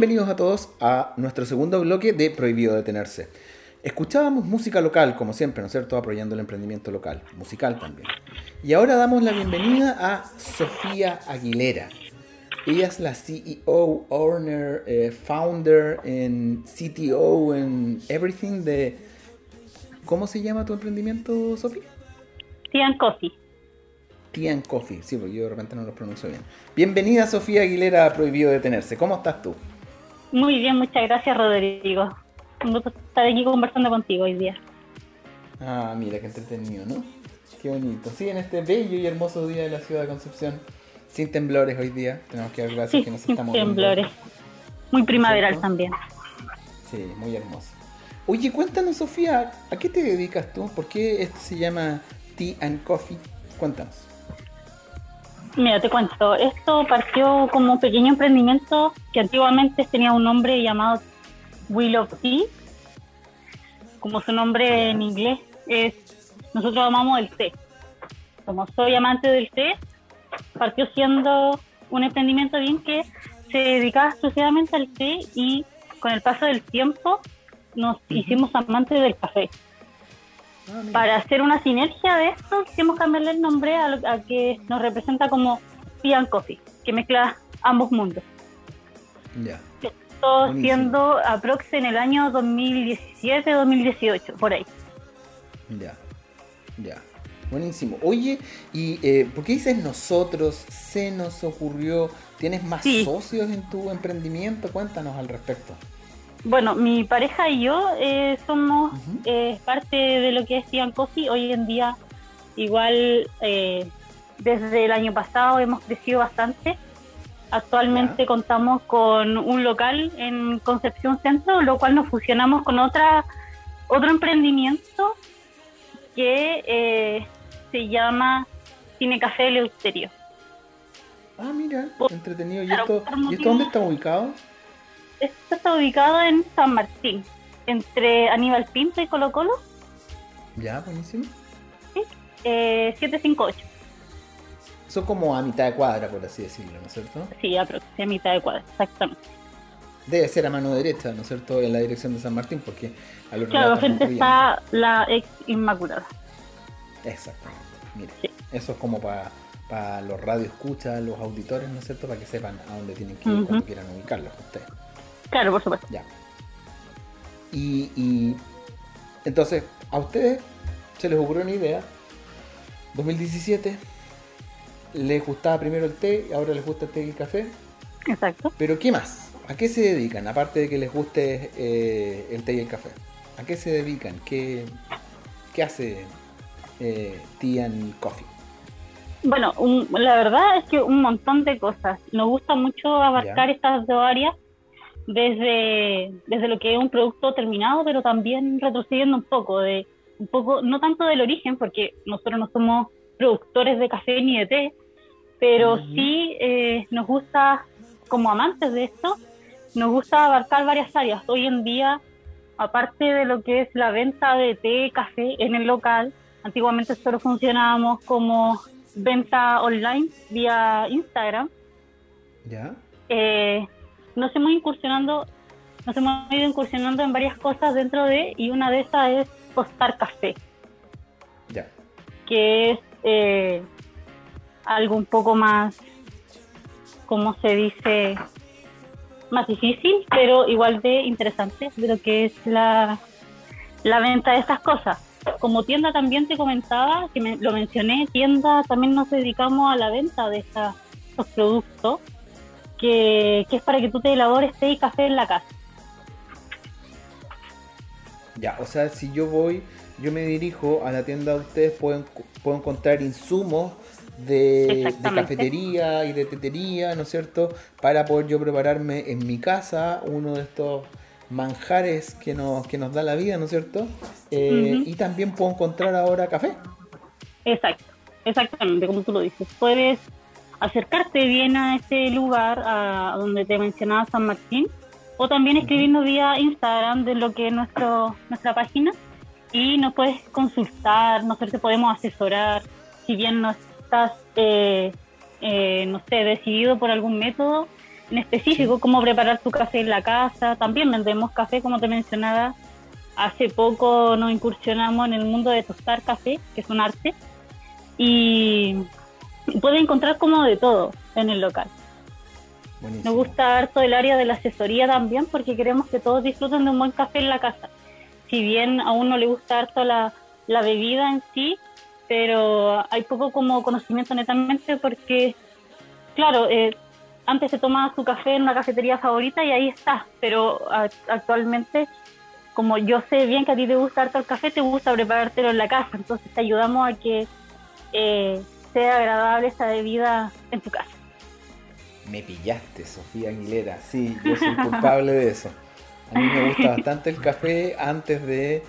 Bienvenidos a todos a nuestro segundo bloque de Prohibido Detenerse. Escuchábamos música local, como siempre, ¿no es cierto? Apoyando el emprendimiento local, musical también. Y ahora damos la bienvenida a Sofía Aguilera. Ella es la CEO, owner, eh, founder, en CTO, en everything de... ¿Cómo se llama tu emprendimiento, Sofía? Tian Coffee. Tian Coffee, sí, porque yo de repente no lo pronuncio bien. Bienvenida, Sofía Aguilera, a Prohibido Detenerse. ¿Cómo estás tú? Muy bien, muchas gracias, Rodrigo. Un gusto estar aquí conversando contigo hoy día. Ah, mira, qué entretenido, ¿no? Qué bonito. Sí, en este bello y hermoso día de la ciudad de Concepción. Sin temblores hoy día. Tenemos que dar gracias que nos sin estamos temblores. Muy primaveral también. Sí, muy hermoso. Oye, cuéntanos, Sofía, ¿a qué te dedicas tú? ¿Por qué esto se llama Tea and Coffee? Cuéntanos. Mira, te cuento. Esto partió como un pequeño emprendimiento que antiguamente tenía un nombre llamado Will of Tea. Como su nombre en inglés es, nosotros amamos el té. Como soy amante del té, partió siendo un emprendimiento bien que se dedicaba exclusivamente al té y con el paso del tiempo nos hicimos amantes del café. Ah. Para hacer una sinergia de esto, quisimos cambiarle el nombre a, lo- a que nos representa como Tea and Coffee, que mezcla ambos mundos. Ya. Esto Buenísimo. siendo aprox en el año 2017-2018, por ahí. Ya, ya. Buenísimo. Oye, ¿y eh, por qué dices nosotros? ¿Se nos ocurrió? ¿Tienes más Sí. socios en tu emprendimiento? Cuéntanos al respecto. Bueno, mi pareja y yo eh, somos eh, parte de lo que es Tea and Coffee. Hoy en día, igual, eh, desde el año pasado hemos crecido bastante. Actualmente contamos con un local en Concepción Centro, lo cual nos fusionamos con otra otro emprendimiento que eh, se llama Cine Café Eleuterio. Ah, mira, entretenido. ¿Y esto, ¿y esto dónde está ubicado? Esto está ubicado en San Martín, entre Aníbal Pinto y Colo Colo, Ya, buenísimo. eh, 758. Eso como a mitad de cuadra, por así decirlo, ¿no es cierto? Sí, aproximadamente a mitad de cuadra, exactamente. Debe ser a mano derecha, ¿no es cierto? En la dirección de San Martín, porque al otro Claro, frente está la ex Inmaculada. Exactamente. Mira, Sí. eso es como para los radioescuchas, los auditores, ¿no es cierto? Para que sepan a dónde tienen que ir Ujú. cuando quieran ubicarlos ustedes. Claro, por supuesto. Ya. Y, y entonces, a ustedes se les ocurrió una idea. 2017, les gustaba primero el té, ahora les gusta el té y el café. Exacto. Pero ¿qué más? ¿A qué se dedican? Aparte de que les guste eh, el té y el café. ¿A qué se dedican? ¿Qué, qué hace eh, Tea and Coffee? Bueno, un- la verdad es que un montón de cosas. Nos gusta mucho abarcar Ya. estas dos áreas desde, desde lo que es un producto terminado, pero también retrocediendo un poco de un poco, no tanto del origen, porque nosotros no somos productores de café ni de té, pero Ujú. sí eh, nos gusta, como amantes de esto, nos gusta abarcar varias áreas. Hoy en día, aparte de lo que es la venta de té, café en el local, antiguamente solo funcionábamos como venta online vía Instagram. ¿Ya? Eh, nos hemos incursionando, nos hemos ido incursionando en varias cosas dentro de, y una de esas es postar café, Ya. que es eh, algo un poco más, como se dice, más difícil, pero igual de interesante de lo que es la, la venta de estas cosas. Como tienda también te comentaba, que me- lo mencioné, tienda también nos dedicamos a la venta de estos productos, que, que es para que tú te elabores té y café en la casa. Ya, o sea, si yo voy, yo me dirijo a la tienda de ustedes, puedo, puedo encontrar insumos de, cafetería y de tetería, ¿no es cierto? Para poder yo prepararme en mi casa uno de estos manjares que nos, que nos da la vida, ¿no es cierto? Eh. Y también puedo encontrar ahora café. Exacto, exactamente, como tú lo dices. Puedes acercarte bien a ese lugar, a donde te mencionaba San Martín, o también escribirnos vía Instagram de lo que es nuestro, nuestra página y nos puedes consultar, nosotros te podemos asesorar, si bien no estás, eh, eh, no sé, decidido por algún método, en específico, cómo preparar tu café en la casa. También vendemos café, como te mencionaba. Hace poco nos incursionamos en el mundo de tostar café, que es un arte. Y puedes encontrar como de todo en el local. Nos gusta harto el área de la asesoría también porque queremos que todos disfruten de un buen café en la casa. Si bien a uno le gusta harto la, la bebida en sí, pero hay poco como conocimiento netamente porque, claro, eh, antes se tomaba su café en una cafetería favorita y ahí está, pero actualmente, como yo sé bien que a ti te gusta harto el café, te gusta preparártelo en la casa, entonces te ayudamos a que eh, sea agradable esa bebida en tu casa. Me pillaste, Sofía Aguilera. Sí, yo soy culpable de eso. A mí me gusta bastante el café antes de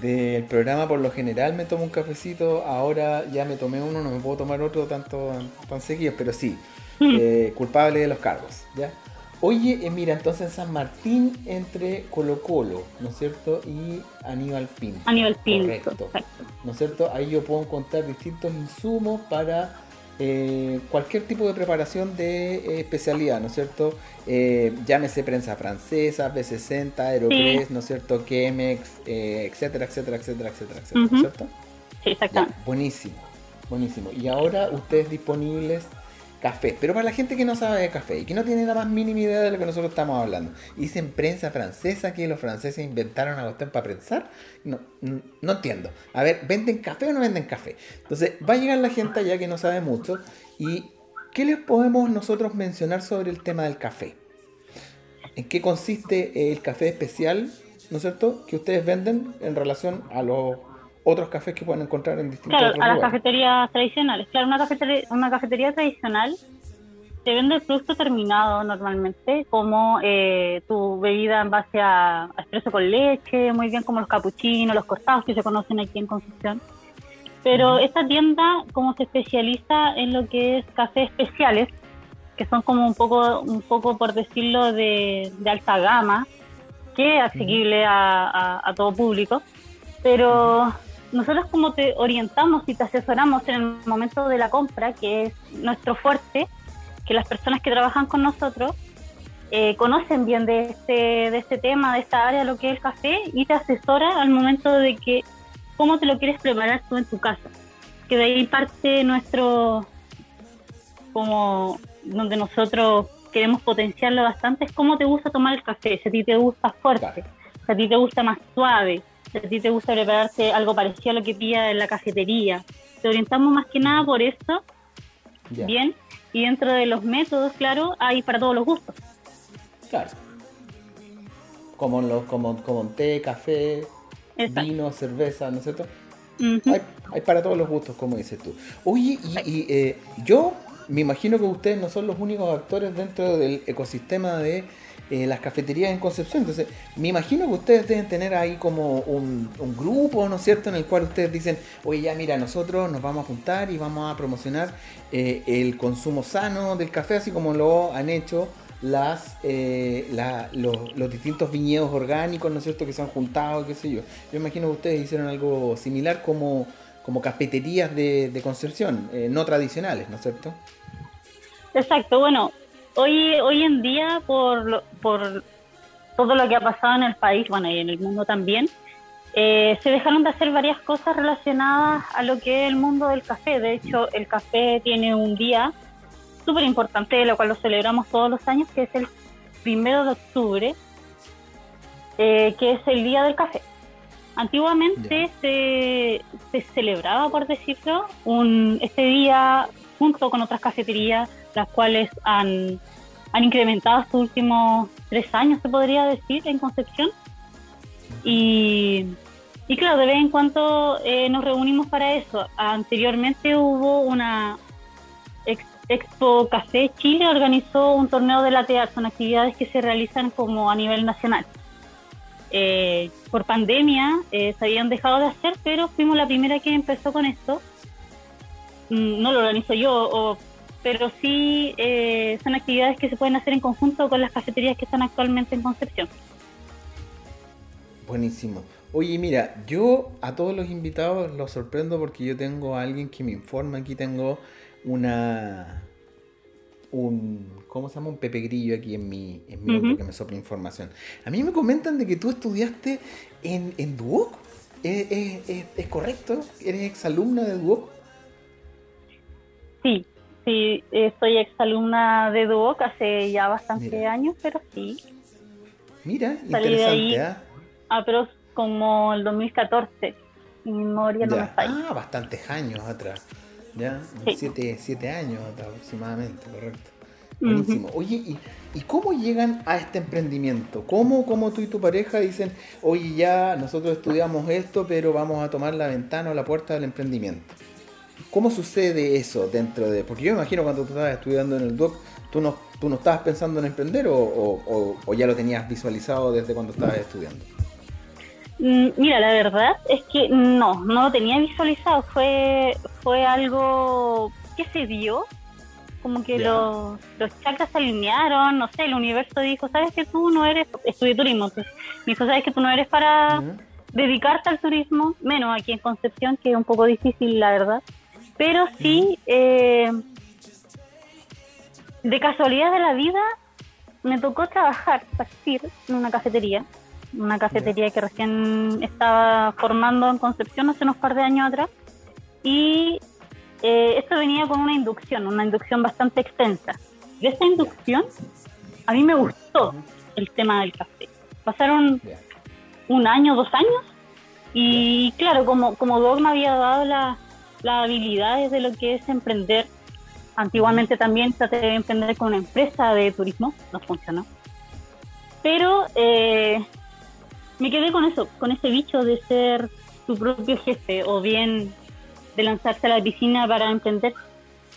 del programa por lo general me tomo un cafecito, ahora ya me tomé uno, no me puedo tomar otro tanto tan seguido, pero sí, eh, culpable de los cargos, ¿ya? Oye, eh, mira, entonces San Martín entre Colo Colo, ¿no es cierto? Y Aníbal Pinto. Aníbal Pinto, correcto. ¿No es cierto? Ahí yo puedo encontrar distintos insumos para eh, cualquier tipo de preparación de eh, especialidad, ¿no es cierto? Eh, llámese prensa francesa, B60, Aeropress, ¿no es cierto? Chemex, etcétera, etcétera, etcétera, etcétera, etcétera, ¿no es cierto? Sí, exactamente. buenísimo, buenísimo. Y ahora ustedes disponibles café. Pero para la gente que no sabe de café y que no tiene la más mínima idea de lo que nosotros estamos hablando, dicen prensa francesa que los franceses inventaron a usted para prensar. No, no, entiendo. A ver, ¿venden café o no venden café? Entonces, va a llegar la gente allá que no sabe mucho. ¿Y qué les podemos nosotros mencionar sobre el tema del café? ¿En qué consiste el café especial, ¿no es cierto?, que ustedes venden en relación a los otros cafés que pueden encontrar en distintos claro, a las cafeterías tradicionales. Claro, una cafetería, una cafetería tradicional te vende el producto terminado normalmente, como eh, tu bebida en base a, espresso con leche, muy bien como los capuchinos, los cortados que se conocen aquí en Concepción. Pero esta tienda como se especializa en lo que es cafés especiales, que son como un poco, un poco por decirlo, de, alta gama, que es asequible a, a todo público. Pero nosotros como te orientamos y te asesoramos en el momento de la compra, que es nuestro fuerte, que las personas que trabajan con nosotros eh, conocen bien de este, de este tema, de esta área, lo que es el café, y te asesora al momento de que cómo te lo quieres preparar tú en tu casa. Que de ahí parte nuestro, como donde nosotros queremos potenciarlo bastante, es cómo te gusta tomar el café, si a ti te gusta fuerte, si a ti te gusta más suave, si a ti te gusta prepararte algo parecido a lo que pilla en la cafetería. Te orientamos más que nada por eso. Bien. Y dentro de los métodos, claro, hay para todos los gustos. Claro. Como, los, como, como té, café, vino, cerveza, ¿no es cierto? hay, para todos los gustos, como dices tú. Oye, y, eh, yo me imagino que ustedes no son los únicos actores dentro del ecosistema de eh, las cafeterías en Concepción. Entonces, me imagino que ustedes deben tener ahí como un, grupo, ¿no es cierto?, en el cual ustedes dicen, oye, ya mira, nosotros nos vamos a juntar y vamos a promocionar eh, el consumo sano del café, así como lo han hecho las eh, los, distintos viñedos orgánicos, ¿no es cierto?, que se han juntado, qué sé yo. Yo imagino que ustedes hicieron algo similar como, como cafeterías de, de Concepción, no tradicionales, ¿no es cierto? Exacto, bueno, hoy, hoy en día, por, por todo lo que ha pasado en el país, bueno, y en el mundo también, eh, se dejaron de hacer varias cosas relacionadas a lo que es el mundo del café. De hecho, el café tiene un día súper importante, lo cual lo celebramos todos los años, que es el primero de octubre, eh, que es el Día del Café. Antiguamente se, se, celebraba, por decirlo, un, este día junto con otras cafeterías las cuales han, han incrementado estos últimos tres años, se podría decir, en Concepción. Y, y claro, de vez en cuando eh, nos reunimos para eso. Anteriormente hubo una Expo Café Chile, organizó un torneo de latear, son actividades que se realizan como a nivel nacional. Eh, por pandemia eh, se habían dejado de hacer, pero fuimos la primera que empezó con esto. Mm, no lo organizo yo, o pero sí eh, son actividades que se pueden hacer en conjunto con las cafeterías que están actualmente en Concepción. Buenísimo. Oye, mira, yo a todos los invitados los sorprendo porque yo tengo a alguien que me informa. Aquí tengo una un, ¿cómo se llama? Un Pepe Grillo aquí en mi, en mi que me sopla información. A mí me comentan de que tú estudiaste en, en Duoc. ¿Es, correcto? ¿Eres exalumna de Duoc? Sí, sí, eh, soy exalumna de Duoc hace ya bastante años, pero sí. Mira, interesante, ¿eh? Ah, pero como el 2014. Mi memoria no me falla. Ah, bastantes años atrás. ¿ya? Siete, siete, años aproximadamente, correcto. Buenísimo. Oye, ¿y, ¿y, cómo llegan a este emprendimiento? ¿Cómo, ¿Cómo tú y tu pareja dicen, oye, ya nosotros estudiamos esto, pero vamos a tomar la ventana o la puerta del emprendimiento? ¿Cómo sucede eso dentro de...? Porque yo me imagino cuando tú estabas estudiando en el DOC, ¿tú no, tú no estabas pensando en emprender o, o, o ya lo tenías visualizado desde cuando estabas estudiando? Mm, mira, la verdad es que no, no lo tenía visualizado, fue, fue algo que se dio, como que los, los chakras se alinearon, no sé, el universo dijo, sabes que tú no eres, estudié turismo, entonces me dijo, sabes que tú no eres para dedicarte al turismo, menos aquí en Concepción, que es un poco difícil, la verdad, pero sí, eh, de casualidad de la vida, me tocó trabajar, partir en una cafetería una cafetería que recién estaba formando en Concepción hace unos par de años atrás. Y eh, esto venía con una inducción, una inducción bastante extensa. De esta inducción, a mí me gustó el tema del café. Pasaron un año, dos años, y claro, como, como Doc me había dado las habilidades de lo que es emprender, antiguamente también traté de emprender con una empresa de turismo, no funcionó. Pero eh, me quedé con eso, con ese bicho de ser tu propio jefe o bien de lanzarse a la piscina para emprender,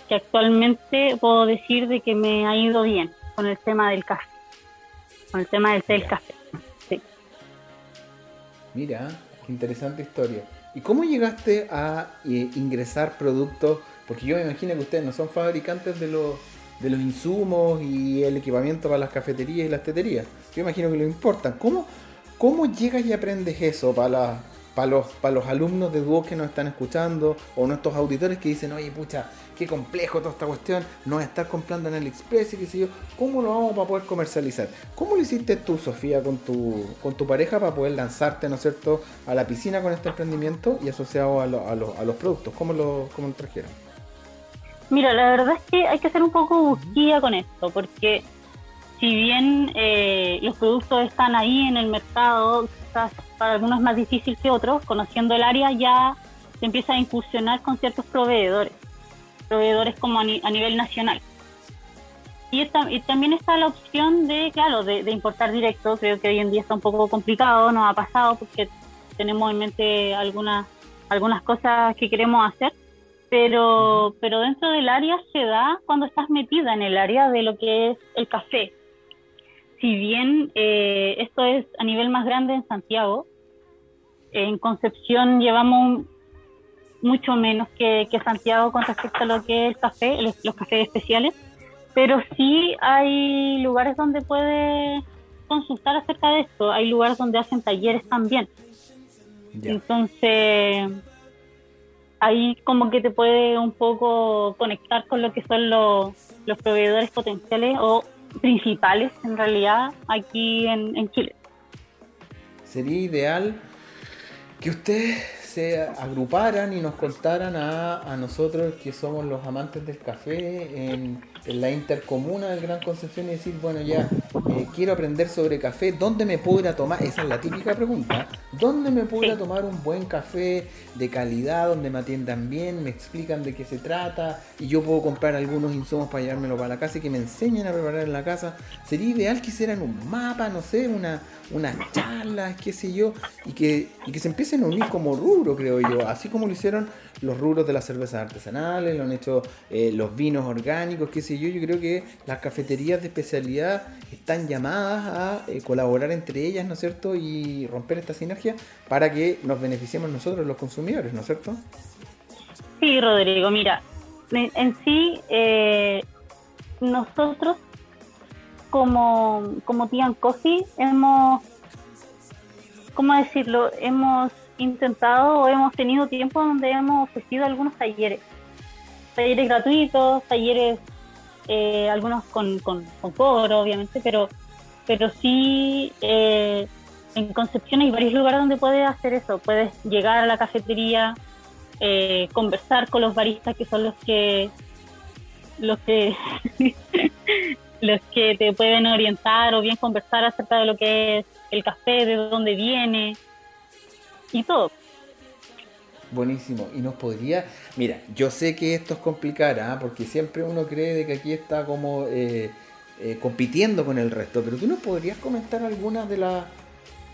que actualmente puedo decir de que me ha ido bien con el tema del café, con el tema del té del café. Sí. Mira, qué interesante historia. ¿Y cómo llegaste a eh, ingresar productos? Porque yo me imagino que ustedes no son fabricantes de los, de los insumos y el equipamiento para las cafeterías y las teterías. Yo imagino que lo importan. ¿Cómo, ¿Cómo llegas y aprendes eso para, para, los, para los alumnos de Duo que nos están escuchando o nuestros auditores que dicen, oye, pucha, qué complejo toda esta cuestión, no es estar comprando en el Express y qué sé yo, ¿cómo lo vamos para poder comercializar? ¿Cómo lo hiciste tú, Sofía, con tu, con tu pareja para poder lanzarte, ¿no es cierto?, a la piscina con este emprendimiento y asociado a, a, los productos. ¿Cómo lo, ¿Cómo lo trajeron? Mira, la verdad es que hay que ser un poco busquilla con esto, porque si bien eh, los productos están ahí en el mercado, quizás para algunos es más difícil que otros, conociendo el área ya se empieza a incursionar con ciertos proveedores, proveedores como a, nivel nacional. Y, también está la opción de, claro, de, importar directo, creo que hoy en día está un poco complicado, no ha pasado porque tenemos en mente algunas, algunas cosas que queremos hacer, pero, pero dentro del área se da cuando estás metida en el área de lo que es el café, si bien eh, esto es a nivel más grande en Santiago, en Concepción llevamos mucho menos que, Santiago con respecto a lo que es el café, los, cafés especiales, pero sí hay lugares donde puede consultar acerca de esto, hay lugares donde hacen talleres también. Entonces, ahí como que te puede un poco conectar con lo que son los, los proveedores potenciales o principales en realidad aquí en, Chile. Sería ideal que ustedes se agruparan y nos contaran a, a nosotros que somos los amantes del café en en la intercomuna del Gran Concepción y decir, bueno, ya eh, quiero aprender sobre café, ¿dónde me puedo ir a tomar? Esa es la típica pregunta. ¿Dónde me puedo ir a tomar un buen café de calidad, donde me atiendan bien, me explican de qué se trata y yo puedo comprar algunos insumos para llevármelo para la casa y que me enseñen a preparar en la casa? Sería ideal que hicieran un mapa, no sé, una, unas charlas, qué sé yo, y que, y que se empiecen a unir como rubro, creo yo, así como lo hicieron los rubros de las cervezas artesanales, lo han hecho eh, los vinos orgánicos, qué sé yo. Yo creo que las cafeterías de especialidad están llamadas a eh, colaborar entre ellas, ¿no es cierto? Y romper esta sinergia para que nos beneficiemos nosotros, los consumidores, ¿no es cierto? Sí, Rodrigo, mira, en sí, eh, nosotros como, como Tian Coffee hemos, ¿cómo decirlo? Hemos intentado o hemos tenido tiempo donde hemos ofrecido algunos talleres. Talleres gratuitos, talleres eh, algunos con, con, cobro, obviamente, pero, pero sí eh, en Concepción hay varios lugares donde puedes hacer eso. Puedes llegar a la cafetería, eh, conversar con los baristas que son los que los que los que te pueden orientar o bien conversar acerca de lo que es el café, de dónde viene y todo. Buenísimo. Y nos podría, mira, yo sé que esto es complicado, ¿ah? porque siempre uno cree de que aquí está como eh, eh, compitiendo con el resto, pero tú nos podrías comentar algunas de las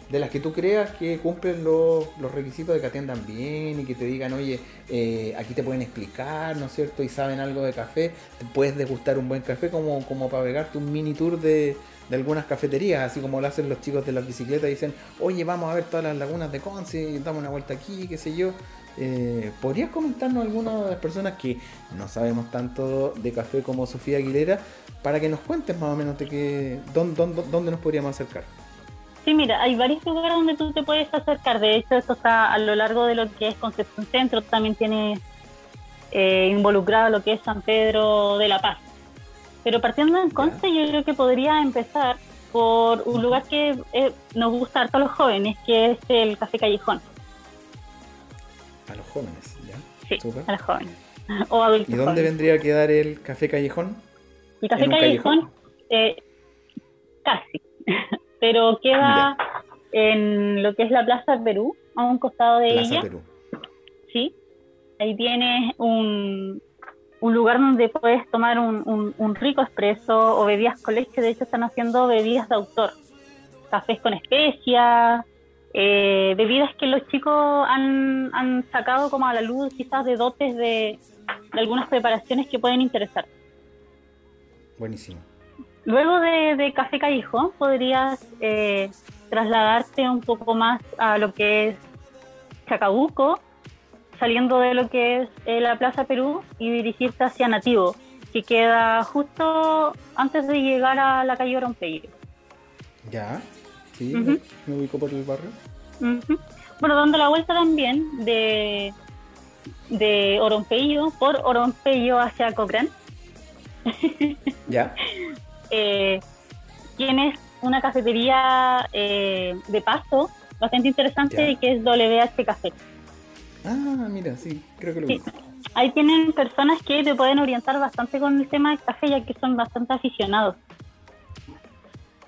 de las que tú creas que cumplen los, requisitos de que atiendan bien y que te digan, oye, eh, aquí te pueden explicar, ¿no es cierto? Y saben algo de café, te puedes degustar un buen café como, como para pegarte un mini tour de, de algunas cafeterías, así como lo hacen los chicos de las bicicletas, dicen, oye, vamos a ver todas las lagunas de Conce, damos una vuelta aquí, qué sé yo. Eh, ¿Podrías comentarnos algunas de las personas que no sabemos tanto de café como Sofía Aguilera para que nos cuentes más o menos de qué, dónde, dónde, nos podríamos acercar? Sí, mira, hay varios lugares donde tú te puedes acercar. De hecho, esto está a lo largo de lo que es Concepción Centro. También tiene eh, involucrado lo que es San Pedro de la Paz. Pero partiendo en Conce, yo creo que podría empezar por un lugar que eh, nos gusta a todos los jóvenes, que es el Café Callejón. A los jóvenes, ¿ya? Sí, a los jóvenes. O adultos ¿Y dónde vendría a quedar el Café Callejón? El Café Callejón, eh, casi, pero queda en lo que es la Plaza Perú, a un costado de Plaza Perú. Sí, ahí tienes un, un lugar donde puedes tomar un, un, rico expreso o bebidas con leche. De hecho, están haciendo bebidas de autor, cafés con especias, eh, bebidas que los chicos han, han, sacado como a la luz quizás de dotes de, algunas preparaciones que pueden interesar. Buenísimo. Luego de, Café Callejón podrías eh, trasladarte un poco más a lo que es Chacabuco, saliendo de lo que es eh, la Plaza Perú y dirigirte hacia Nativo, que queda justo antes de llegar a la calle Orompeyo. Ya. Sí, me ubico por el barrio. Bueno, dando la vuelta también de, de por Orompeyo hacia Cochrane. ya. Eh, tienes una cafetería eh, de paso bastante interesante que es WH Café. Ah, mira, sí, creo que lo sí. Ahí tienen personas que te pueden orientar bastante con el tema del café, ya que son bastante aficionados.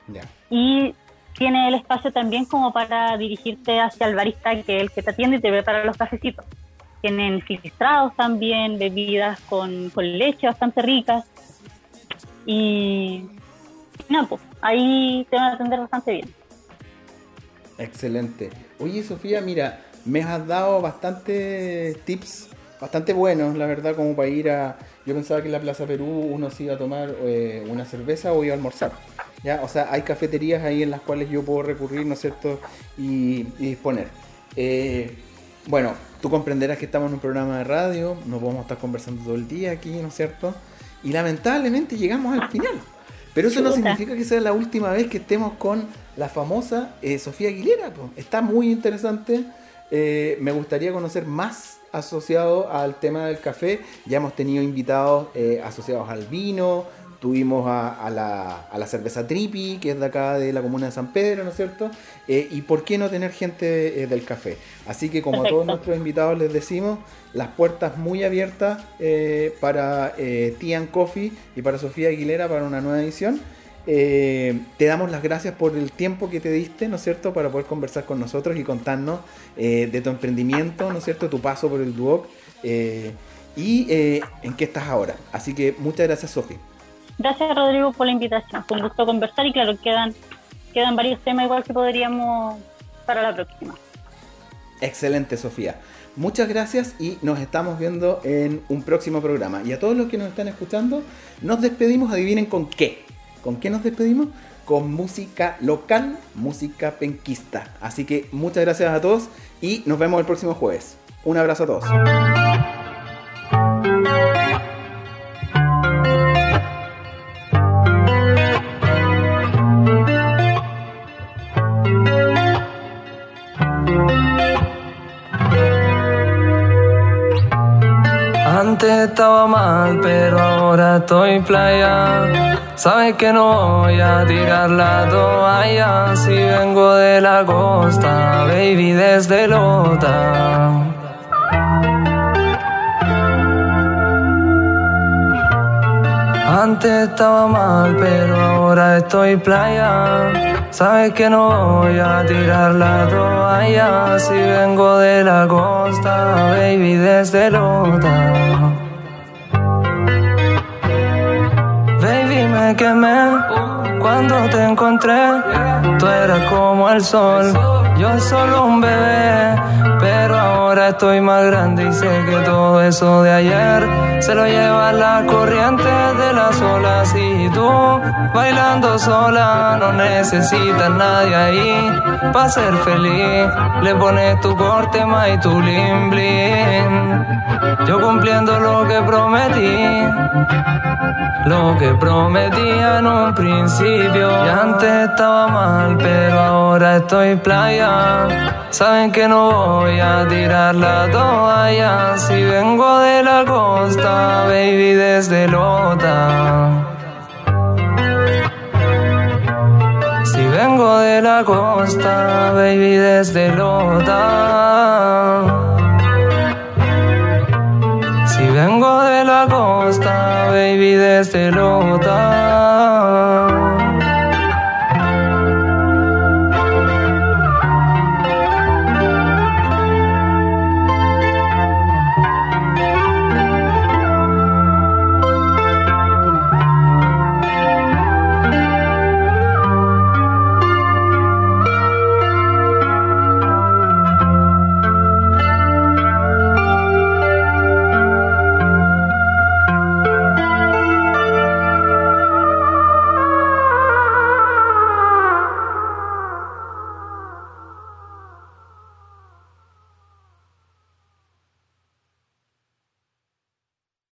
Ya. Y tiene el espacio también como para dirigirte hacia el barista, que es el que te atiende y te ve para los cafecitos. Tienen filtrados también, bebidas con, con leche bastante ricas. Y no, pues ahí te van a atender bastante bien. Excelente. Oye, Sofía, mira, me has dado bastantes tips, bastante buenos, la verdad, como para ir a... Yo pensaba que en la Plaza Perú uno se iba a tomar eh, una cerveza o iba a almorzar. ¿ya? O sea, hay cafeterías ahí en las cuales yo puedo recurrir, ¿no es cierto? Y, disponer. Eh, bueno, tú comprenderás que estamos en un programa de radio, no podemos estar conversando todo el día aquí, ¿no es cierto? Y lamentablemente llegamos al final. Pero eso no significa que sea la última vez que estemos con la famosa eh, Sofía Aguilera. Está muy interesante. Eh, me gustaría conocer más asociado al tema del café. Ya hemos tenido invitados asociados al vino, tuvimos a, la, a, la, cerveza Tripi, que es de acá de la comuna de San Pedro, ¿no es cierto? Eh, y por qué no tener gente eh, del café. Así que como a todos nuestros invitados les decimos, las puertas muy abiertas eh, para Tian Coffee y para Sofía Aguilera para una nueva edición. Te damos las gracias por el tiempo que te diste, ¿no es cierto?, para poder conversar con nosotros y contarnos de tu emprendimiento, ¿no es cierto?, tu paso por el Duoc y en qué estás ahora. Así que muchas gracias, Sofía. Gracias Rodrigo por la invitación. Fue un gusto conversar y claro, quedan, quedan varios temas igual que podríamos para la próxima. Excelente, Sofía. Muchas gracias y nos estamos viendo en un próximo programa. Y a todos los que nos están escuchando, nos despedimos, adivinen con qué. ¿Con qué nos despedimos? Con música local, música penquista. Así que muchas gracias a todos y nos vemos el próximo jueves. Un abrazo a todos. Estaba mal, pero ahora estoy playa. Sabes que no voy a tirar la toalla si vengo de la costa, baby, desde Lota. Antes estaba mal, pero ahora estoy playa. Sabes que no voy a tirar la toalla si vengo de la costa, baby, desde Lota. Quemé cuando te encontré. Tú eras como el sol, yo solo un bebé. Pero ahora estoy más grande y sé que todo eso de ayer se lo lleva la corriente de las olas. Y tú bailando sola, no necesitas nadie ahí para ser feliz. Le pones tu corte más y tu bling. Yo cumpliendo lo que prometí, lo que prometía en un principio. Y antes estaba mal, pero ahora estoy playa. Saben que no voy a tirar la toalla si vengo de la costa, baby, desde Lota. Si vengo de la costa, baby, desde Lota. Si vengo de la costa, baby, desde Lota.